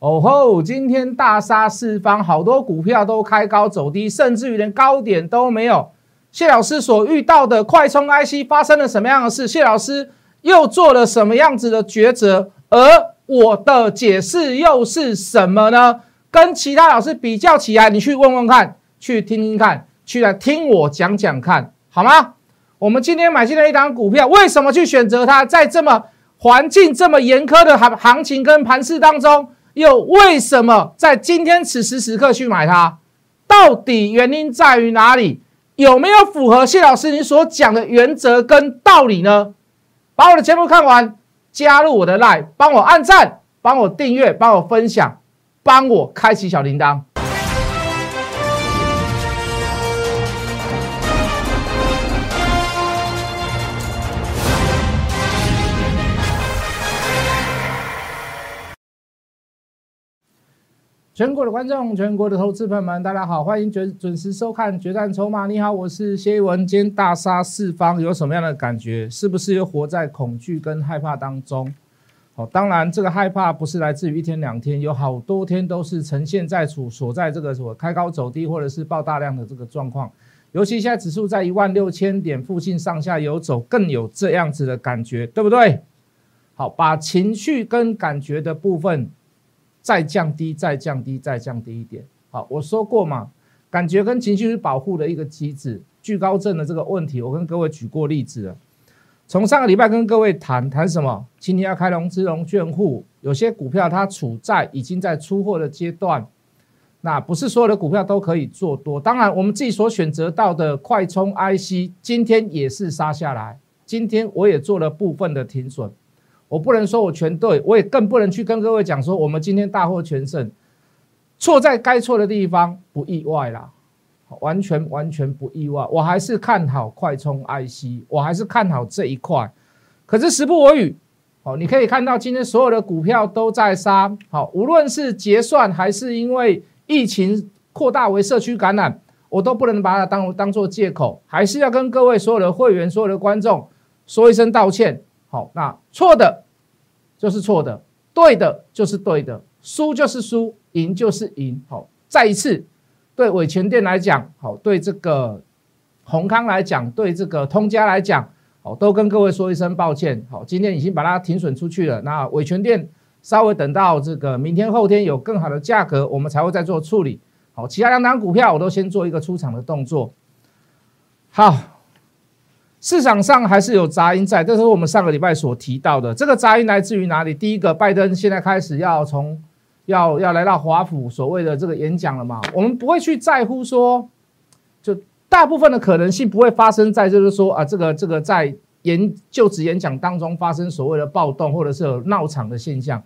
哦吼，今天大杀四方，好多股票都开高走低，甚至于连高点都没有。谢老师所遇到的快充 IC 发生了什么样的事？谢老师又做了什么样子的抉择？而我的解释又是什么呢？跟其他老师比较起来，你去问问看，去听听看，去来听我讲讲看，好吗？我们今天买进了一档股票，为什么去选择它？在这么环境这么严苛的行行情跟盘势当中，又为什么在今天此时此刻去买它？到底原因在于哪里？有没有符合谢老师你所讲的原则跟道理呢？把我的节目看完，加入我的 line，帮我按赞，帮我订阅，帮我分享，帮我开启小铃铛。全国的观众，全国的投资朋友们，大家好，欢迎准准时收看《决战筹码》。你好，我是谢文。今天大杀四方，有什么样的感觉？是不是又活在恐惧跟害怕当中？好，当然这个害怕不是来自于一天两天，有好多天都是呈现在处所在这个所开高走低，或者是爆大量的这个状况。尤其现在指数在一万六千点附近上下游走，更有这样子的感觉，对不对？好，把情绪跟感觉的部分。再降低，再降低，再降低一点。好，我说过嘛，感觉跟情绪是保护的一个机制。惧高症的这个问题，我跟各位举过例子了。从上个礼拜跟各位谈谈什么？今天要开融资融券户，有些股票它处在已经在出货的阶段。那不是所有的股票都可以做多。当然，我们自己所选择到的快充 IC，今天也是杀下来。今天我也做了部分的停损。我不能说我全对，我也更不能去跟各位讲说我们今天大获全胜，错在该错的地方，不意外啦，完全完全不意外。我还是看好快充 IC，我还是看好这一块。可是时不我与，好，你可以看到今天所有的股票都在杀，好，无论是结算还是因为疫情扩大为社区感染，我都不能把它当当做借口，还是要跟各位所有的会员、所有的观众说一声道歉。好，那错的，就是错的；对的，就是对的；输就是输，赢就是赢。好，再一次，对伟全店来讲，好，对这个宏康来讲，对这个通家来讲，好，都跟各位说一声抱歉。好，今天已经把它停损出去了。那伟全店稍微等到这个明天后天有更好的价格，我们才会再做处理。好，其他两档股票我都先做一个出场的动作。好。市场上还是有杂音在，这是我们上个礼拜所提到的。这个杂音来自于哪里？第一个，拜登现在开始要从要要来到华府所谓的这个演讲了嘛？我们不会去在乎说，就大部分的可能性不会发生在就是说啊，这个这个在演就职演讲当中发生所谓的暴动或者是有闹场的现象。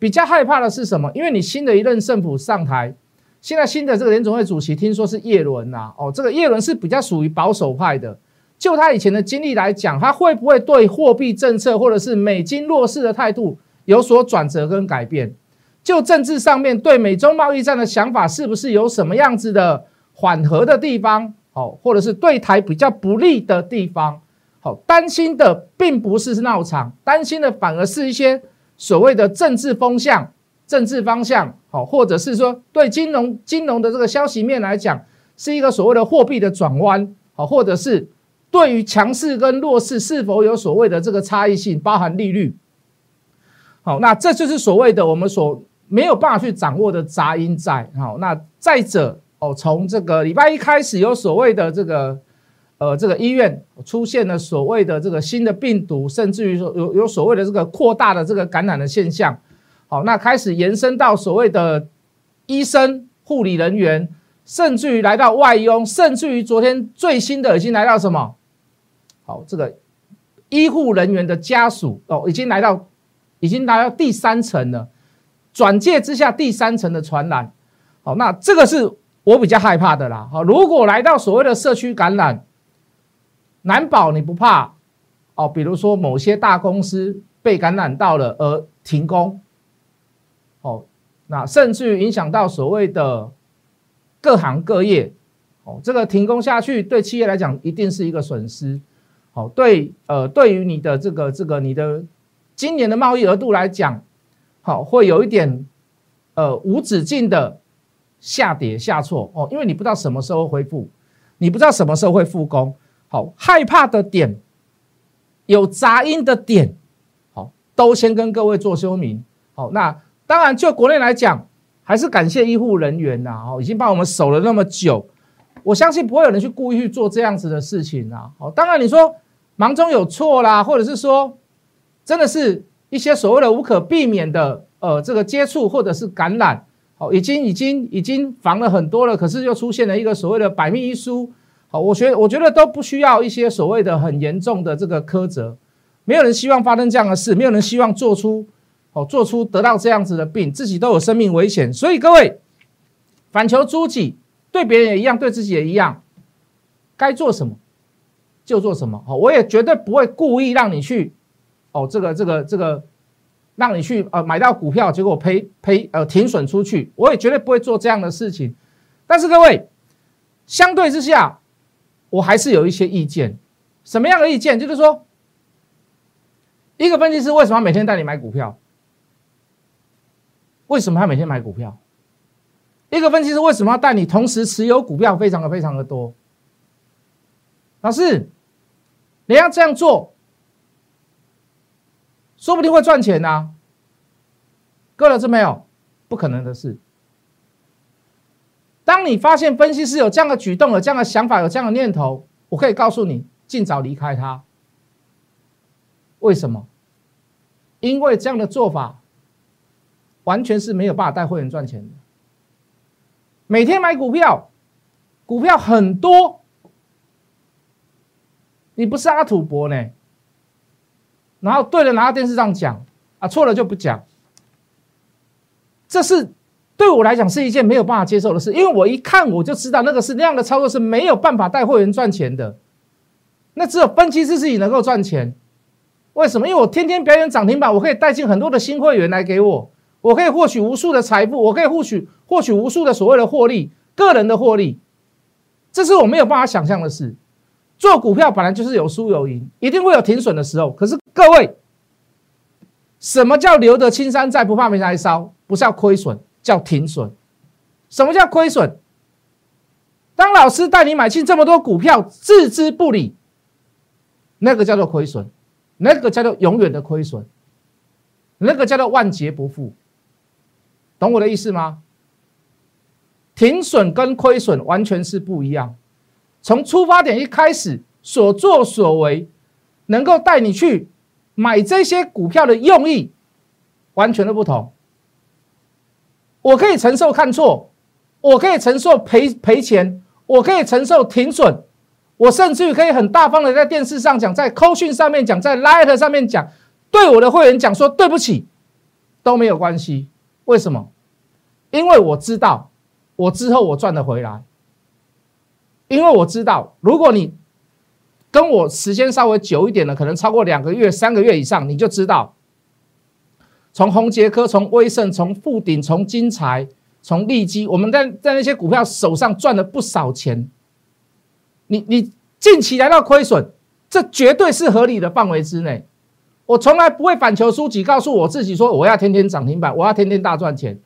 比较害怕的是什么？因为你新的一任政府上台，现在新的这个联总会主席听说是叶伦呐，哦，这个叶伦是比较属于保守派的。就他以前的经历来讲，他会不会对货币政策或者是美金弱势的态度有所转折跟改变？就政治上面对美中贸易战的想法，是不是有什么样子的缓和的地方？好，或者是对台比较不利的地方？好，担心的并不是闹场，担心的反而是一些所谓的政治风向、政治方向。好，或者是说对金融金融的这个消息面来讲，是一个所谓的货币的转弯。好，或者是。对于强势跟弱势是否有所谓的这个差异性，包含利率？好，那这就是所谓的我们所没有办法去掌握的杂音在。好，那再者哦，从这个礼拜一开始有所谓的这个呃这个医院出现了所谓的这个新的病毒，甚至于说有有所谓的这个扩大的这个感染的现象。好，那开始延伸到所谓的医生、护理人员，甚至于来到外佣，甚至于昨天最新的已经来到什么？好，这个医护人员的家属哦，已经来到，已经来到第三层了。转介之下，第三层的传染。好，那这个是我比较害怕的啦。好，如果来到所谓的社区感染，难保你不怕哦。比如说某些大公司被感染到了而停工，哦，那甚至于影响到所谓的各行各业。哦，这个停工下去，对企业来讲一定是一个损失。好，对，呃，对于你的这个这个你的今年的贸易额度来讲，好，会有一点呃无止境的下跌下挫哦，因为你不知道什么时候恢复，你不知道什么时候会复工。好，害怕的点，有杂音的点，好，都先跟各位做说明。好，那当然就国内来讲，还是感谢医护人员呐，哦，已经帮我们守了那么久，我相信不会有人去故意去做这样子的事情啊。好，当然你说忙中有错啦，或者是说真的是一些所谓的无可避免的呃这个接触或者是感染，哦，已经已经已经防了很多了，可是又出现了一个所谓的百密一疏。好，我觉我觉得都不需要一些所谓的很严重的这个苛责，没有人希望发生这样的事，没有人希望做出，哦，做出得到这样子的病，自己都有生命危险，所以各位反求诸己，对别人也一样，对自己也一样，该做什么就做什么。好，我也绝对不会故意让你去，哦，这个这个这个，让你去呃买到股票，结果赔赔呃停损出去，我也绝对不会做这样的事情。但是各位，相对之下。我还是有一些意见，什么样的意见？就是说，一个分析师为什么每天带你买股票？为什么要每天买股票？一个分析师为什么要带你同时持有股票？非常的非常的多。老师，你要这样做，说不定会赚钱呐。各位老师没有？不可能的事。当你发现分析师有这样的举动、有这样的想法、有这样的念头，我可以告诉你，尽早离开他。为什么？因为这样的做法完全是没有办法带会员赚钱的。每天买股票，股票很多，你不是阿土伯呢？然后对了，拿到电视上讲啊，错了就不讲，这是。对我来讲是一件没有办法接受的事，因为我一看我就知道那个是那样的操作是没有办法带会员赚钱的。那只有分期是自己能够赚钱。为什么？因为我天天表演涨停板，我可以带进很多的新会员来给我，我可以获取无数的财富，我可以获取获取无数的所谓的获利，个人的获利，这是我没有办法想象的事。做股票本来就是有输有赢，一定会有停损的时候。可是各位，什么叫留得青山在，不怕没柴烧？不是要亏损。叫停损，什么叫亏损？当老师带你买进这么多股票，置之不理，那个叫做亏损，那个叫做永远的亏损，那个叫做万劫不复。懂我的意思吗？停损跟亏损完全是不一样。从出发点一开始所作所为，能够带你去买这些股票的用意，完全的不同。我可以承受看错，我可以承受赔赔钱，我可以承受停损，我甚至于可以很大方的在电视上讲，在扣讯上面讲，在 Light 上面讲，对我的会员讲说对不起，都没有关系。为什么？因为我知道，我之后我赚得回来。因为我知道，如果你跟我时间稍微久一点的，可能超过两个月、三个月以上，你就知道。从宏杰科、从威盛、从富鼎、从金财、从利基，我们在在那些股票手上赚了不少钱。你你近期来到亏损，这绝对是合理的范围之内。我从来不会反求诸己，告诉我自己说我要天天涨停板，我要天天大赚钱。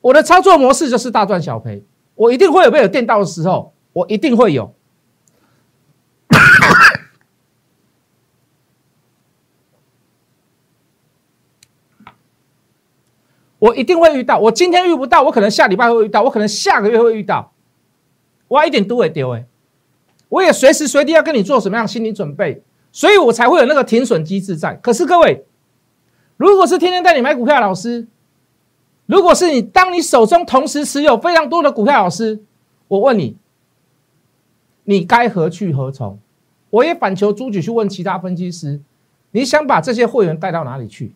我的操作模式就是大赚小赔，我一定会有被有电到的时候，我一定会有。我一定会遇到，我今天遇不到，我可能下礼拜会遇到，我可能下个月会遇到，我一点都会丢哎，我也随时随地要跟你做什么样的心理准备，所以我才会有那个停损机制在。可是各位，如果是天天带你买股票的老师，如果是你，当你手中同时持有非常多的股票老师，我问你，你该何去何从？我也反求诸己去问其他分析师，你想把这些会员带到哪里去？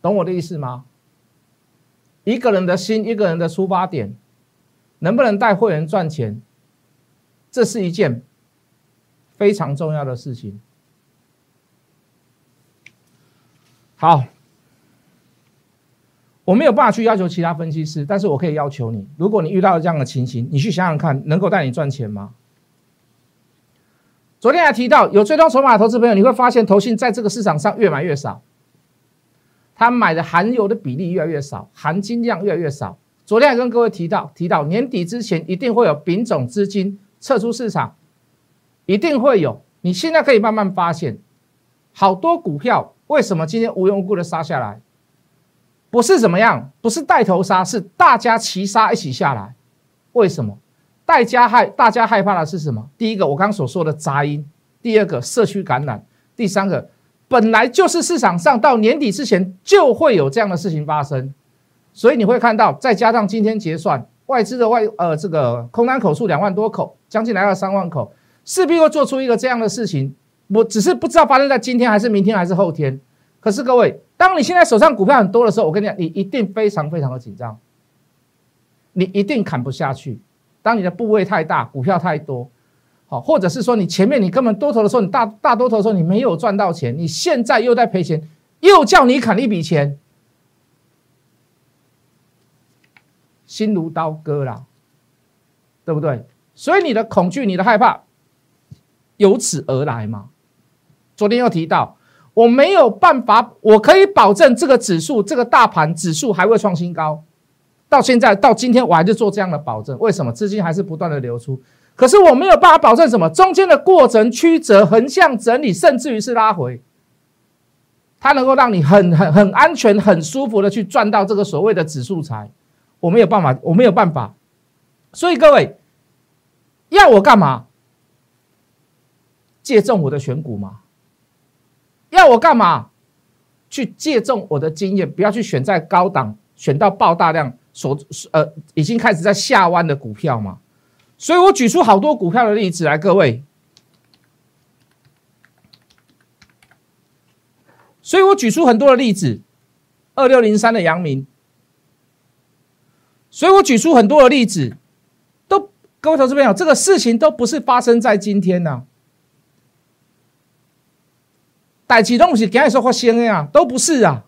懂我的意思吗？一个人的心，一个人的出发点，能不能带会员赚钱，这是一件非常重要的事情。好，我没有办法去要求其他分析师，但是我可以要求你，如果你遇到这样的情形，你去想想看，能够带你赚钱吗？昨天还提到有追踪筹码的投资朋友，你会发现投信在这个市场上越买越少。他买的含油的比例越来越少，含金量越来越少。昨天还跟各位提到，提到年底之前一定会有丙种资金撤出市场，一定会有。你现在可以慢慢发现，好多股票为什么今天无缘无故的杀下来？不是怎么样，不是带头杀，是大家齐杀一起下来。为什么？大家害大家害怕的是什么？第一个，我刚刚所说的杂音；第二个，社区感染；第三个，本来就是市场上到年底之前就会有这样的事情发生，所以你会看到，再加上今天结算外资的外呃这个空单口数两万多口，将近来到三万口。势必会做出一个这样的事情，我只是不知道发生在今天还是明天还是后天。可是各位，当你现在手上股票很多的时候，我跟你讲，你一定非常非常的紧张，你一定砍不下去。当你的部位太大，股票太多，好，或者是说你前面你根本多头的时候，你大大多头的时候你没有赚到钱，你现在又在赔钱，又叫你砍一笔钱，心如刀割啦，对不对？所以你的恐惧，你的害怕。由此而来嘛？昨天又提到，我没有办法，我可以保证这个指数，这个大盘指数还会创新高。到现在到今天，我还是做这样的保证。为什么？资金还是不断的流出，可是我没有办法保证什么？中间的过程曲折、横向整理，甚至于是拉回，它能够让你很很很安全、很舒服的去赚到这个所谓的指数财。我没有办法，我没有办法。所以各位要我干嘛？借重我的选股吗？要我干嘛？去借重我的经验，不要去选在高档，选到爆大量所呃已经开始在下弯的股票嘛。所以我举出好多股票的例子来，各位。所以我举出很多的例子，二六零三的阳明。所以我举出很多的例子，都各位投资朋友，这个事情都不是发生在今天呢。代志都不是今日说发生的啊，都不是啊，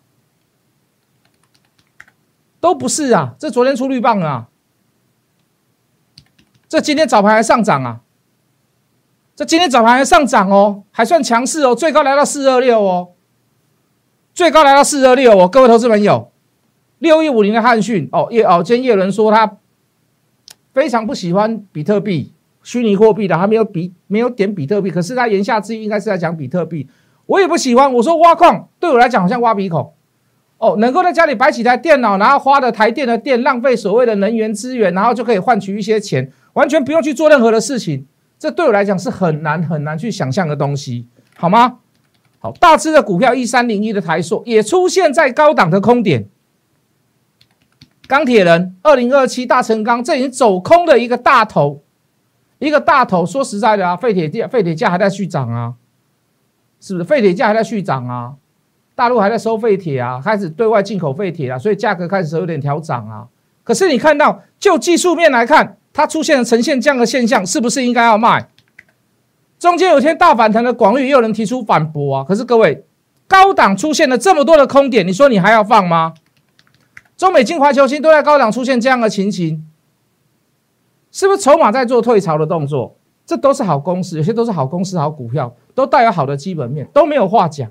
都不是啊。这昨天出绿棒啊，这今天早盘还上涨啊，这今天早盘还上涨哦，还算强势哦，最高来到四二六哦，最高来到四二六哦。各位投资朋友，六一五零的汉讯哦，叶哦，今天叶伦说他非常不喜欢比特币、虚拟货币的，他没有比没有点比特币，可是他言下之意应该是在讲比特币。我也不喜欢。我说挖矿对我来讲好像挖鼻孔哦，能够在家里摆几台电脑，然后花的台电的电，浪费所谓的能源资源，然后就可以换取一些钱，完全不用去做任何的事情。这对我来讲是很难很难去想象的东西，好吗？好，大只的股票一三零一的台数也出现在高档的空点。钢铁人二零二七大成钢这已经走空的一个大头，一个大头。说实在的啊，废铁价废铁价还在续涨啊。是不是废铁价还在续涨啊？大陆还在收废铁啊，开始对外进口废铁啊，所以价格开始有点调涨啊。可是你看到，就技术面来看，它出现了呈现这样的现象，是不是应该要卖？中间有天大反弹的广域，又有人提出反驳啊。可是各位，高档出现了这么多的空点，你说你还要放吗？中美金、华球星都在高档出现这样的情形，是不是筹码在做退潮的动作？这都是好公司，有些都是好公司、好股票，都带有好的基本面，都没有话讲。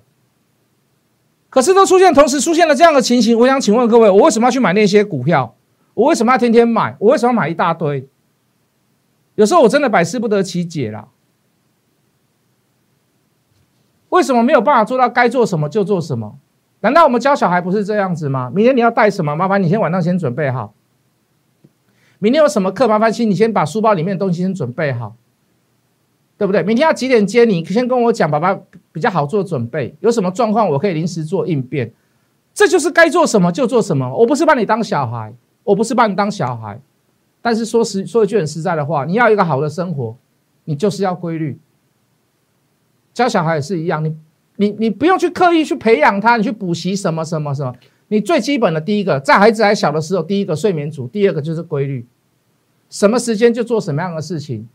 可是都出现，同时出现了这样的情形，我想请问各位，我为什么要去买那些股票？我为什么要天天买？我为什么要买一大堆？有时候我真的百思不得其解了。为什么没有办法做到该做什么就做什么？难道我们教小孩不是这样子吗？明天你要带什么？麻烦你先晚上先准备好。明天有什么课？麻烦请你先把书包里面的东西先准备好。对不对？明天要几点接你？先跟我讲，爸爸比较好做准备。有什么状况，我可以临时做应变。这就是该做什么就做什么。我不是把你当小孩，我不是把你当小孩。但是说实说一句很实在的话，你要一个好的生活，你就是要规律。教小孩也是一样，你你你不用去刻意去培养他，你去补习什么什么什么。你最基本的第一个，在孩子还小的时候，第一个睡眠组，第二个就是规律。什么时间就做什么样的事情。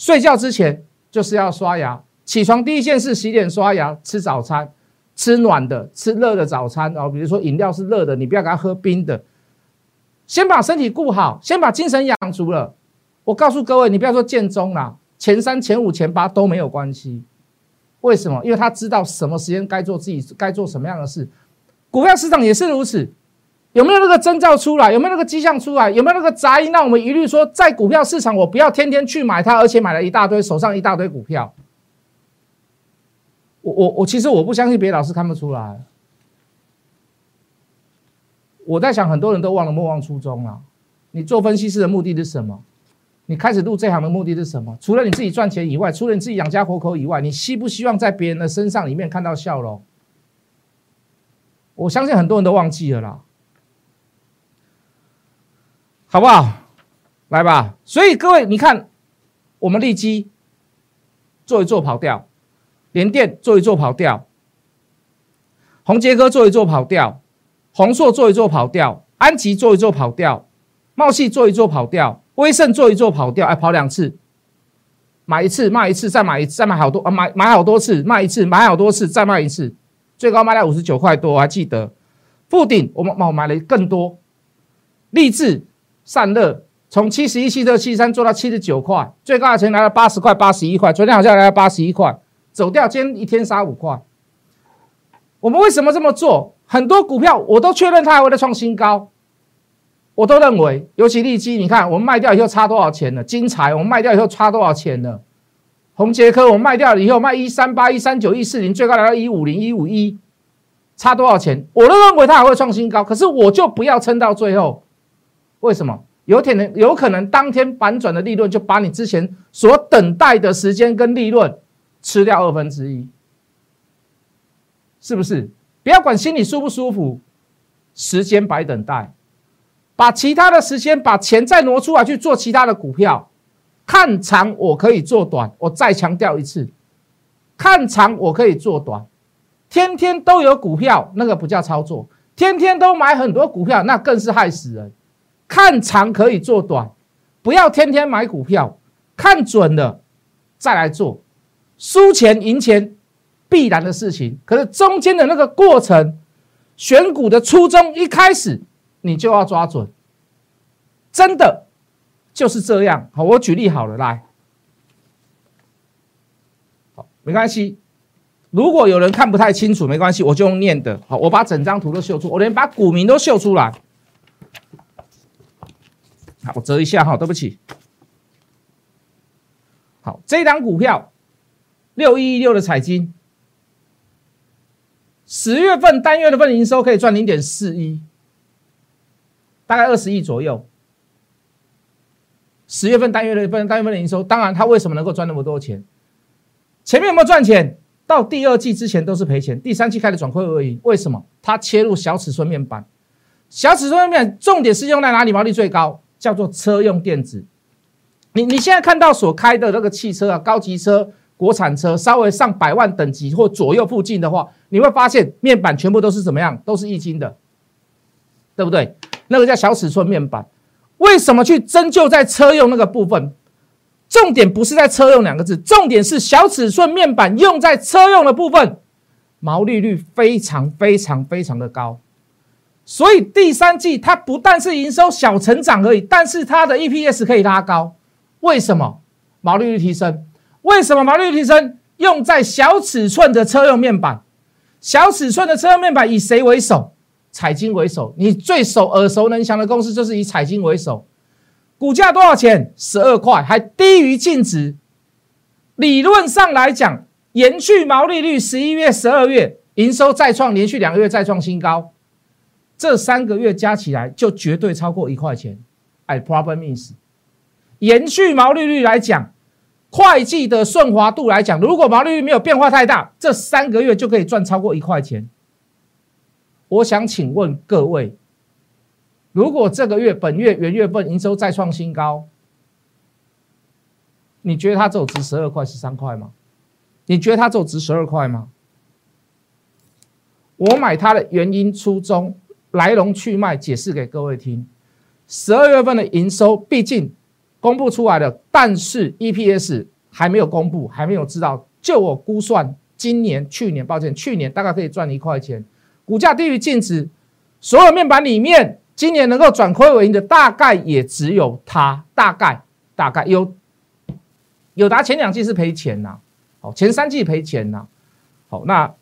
睡觉之前就是要刷牙，起床第一件事洗脸刷牙，吃早餐，吃暖的，吃热的早餐哦。比如说饮料是热的，你不要给他喝冰的。先把身体顾好，先把精神养足了。我告诉各位，你不要说建中啦，前三、前五、前八都没有关系。为什么？因为他知道什么时间该做自己该做什么样的事，股票市场也是如此，有没有那个征兆出来？有没有那个迹象出来？有没有那个杂音？让我们一律说，在股票市场，我不要天天去买它，而且买了一大堆，手上一大堆股票。我我我，其实我不相信别的老师看不出来。我在想，很多人都忘了莫忘初衷了。你做分析师的目的是什么？你开始入这行的目的是什么？除了你自己赚钱以外，除了你自己养家活口以外，你希不希望在别人的身上里面看到笑容？我相信很多人都忘记了啦，好不好？来吧。所以各位，你看，我们利基做一做跑掉，联电做一做跑掉，宏杰哥做一做跑掉，宏硕做一做跑掉，安吉做一做跑掉，茂系做一做跑掉，威盛做一做跑掉，哎，跑两次，买一次卖一次，再买一次，再买好多啊，买买好多次，卖一次，买好多次，再卖一次。最高卖到五十九块多，我还记得。富鼎我们我买了更多。立志散热从七十一七二、七三做到七十九块，最高的钱来了八十块、八十一块，昨天好像来了八十一块，走掉，今天一天杀五块。我们为什么这么做？很多股票我都确认它还会再创新高，我都认为，尤其利基，你看我们卖掉以后差多少钱了？金财，我们卖掉以后差多少钱了？红杰科我卖掉了以后卖一三八一三九一四零，最高来到一五零一五一，差多少钱？我都认为它还会创新高，可是我就不要撑到最后。为什么？有可能有可能当天反转的利润就把你之前所等待的时间跟利润吃掉二分之一，是不是？不要管心里舒不舒服，时间白等待，把其他的时间把钱再挪出来去做其他的股票。看长我可以做短，我再强调一次，看长我可以做短。天天都有股票，那个不叫操作；天天都买很多股票，那更是害死人。看长可以做短，不要天天买股票，看准了再来做。输钱赢钱必然的事情，可是中间的那个过程，选股的初衷一开始你就要抓准，真的。就是这样，好，我举例好了，来，好，没关系。如果有人看不太清楚，没关系，我就用念的。好，我把整张图都秀出，我连把股名都秀出来。好，我折一下哈，对不起。好，这张股票六一一六的彩金，十月份单月的份营收可以赚零点四一，大概二十亿左右。十月份单月的份单月份的营收，当然它为什么能够赚那么多钱？前面有没有赚钱？到第二季之前都是赔钱，第三季开始转亏为盈。为什么？它切入小尺寸面板，小尺寸面板重点是用在哪里？毛利最高，叫做车用电子。你你现在看到所开的那个汽车啊，高级车、国产车，稍微上百万等级或左右附近的话，你会发现面板全部都是怎么样？都是易晶的，对不对？那个叫小尺寸面板。为什么去针灸在车用那个部分？重点不是在车用两个字，重点是小尺寸面板用在车用的部分，毛利率非常非常非常的高。所以第三季它不但是营收小成长而已，但是它的 EPS 可以拉高。为什么？毛利率提升。为什么毛利率提升？用在小尺寸的车用面板，小尺寸的车用面板以谁为首？彩金为首，你最熟耳熟能详的公司就是以彩金为首，股价多少钱？十二块，还低于净值。理论上来讲，延续毛利率，十一月、十二月营收再创连续两个月再创新高，这三个月加起来就绝对超过一块钱。I problem means，延续毛利率来讲，会计的顺滑度来讲，如果毛利率没有变化太大，这三个月就可以赚超过一块钱。我想请问各位，如果这个月本月元月份营收再创新高，你觉得它只有值十二块、十三块吗？你觉得它只有值十二块吗？我买它的原因、初衷、来龙去脉，解释给各位听。十二月份的营收毕竟公布出来了，但是 EPS 还没有公布，还没有知道。就我估算，今年、去年，抱歉，去年大概可以赚一块钱。股价低于净值，所有面板里面，今年能够转亏为盈的，大概也只有它。大概大概有有达前两季是赔钱呐，好，前三季赔钱呐，好，那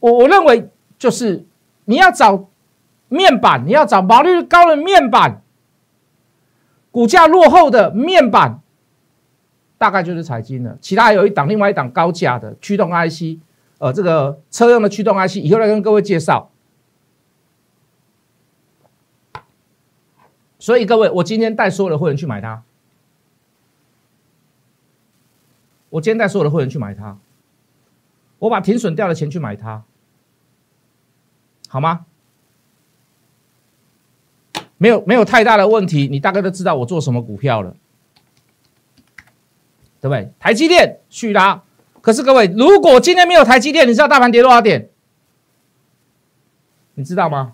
我我认为就是你要找面板，你要找毛利率高的面板，股价落后的面板，大概就是财经了。其他还有一档，另外一档高价的驱动 IC，呃，这个车用的驱动 IC，以后再跟各位介绍。所以各位，我今天带所有的会员去买它。我今天带所有的会员去买它，我把停损掉的钱去买它，好吗？没有没有太大的问题，你大概都知道我做什么股票了，对不对？台积电续拉，可是各位，如果今天没有台积电，你知道大盘跌多少点？你知道吗？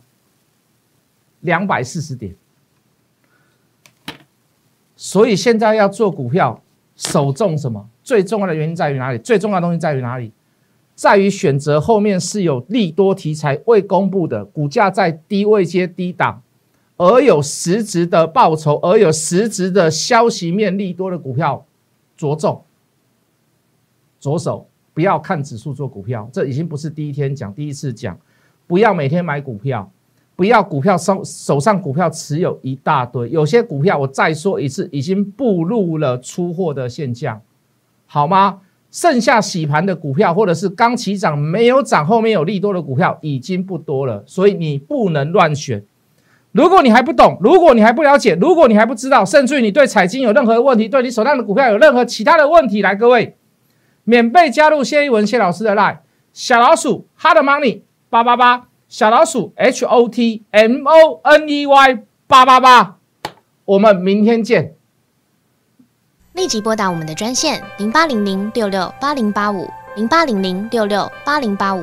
两百四十点。所以现在要做股票，首重什么？最重要的原因在于哪里？最重要的东西在于哪里？在于选择后面是有利多题材未公布的，股价在低位接低档，而有实质的报酬，而有实质的消息面利多的股票，着重着手，不要看指数做股票，这已经不是第一天讲，第一次讲，不要每天买股票。不要股票手手上股票持有一大堆，有些股票我再说一次，已经步入了出货的现象，好吗？剩下洗盘的股票，或者是刚起涨没有涨，后面有利多的股票已经不多了，所以你不能乱选。如果你还不懂，如果你还不了解，如果你还不知道，甚至于你对彩金有任何问题，对你手上的股票有任何其他的问题，来各位，免费加入谢一文谢老师的 line 小老鼠 hard money 八八八。小老鼠 H O T M O N E Y 八八八，我们明天见。立即拨打我们的专线零八零零六六八零八五零八零零六六八零八五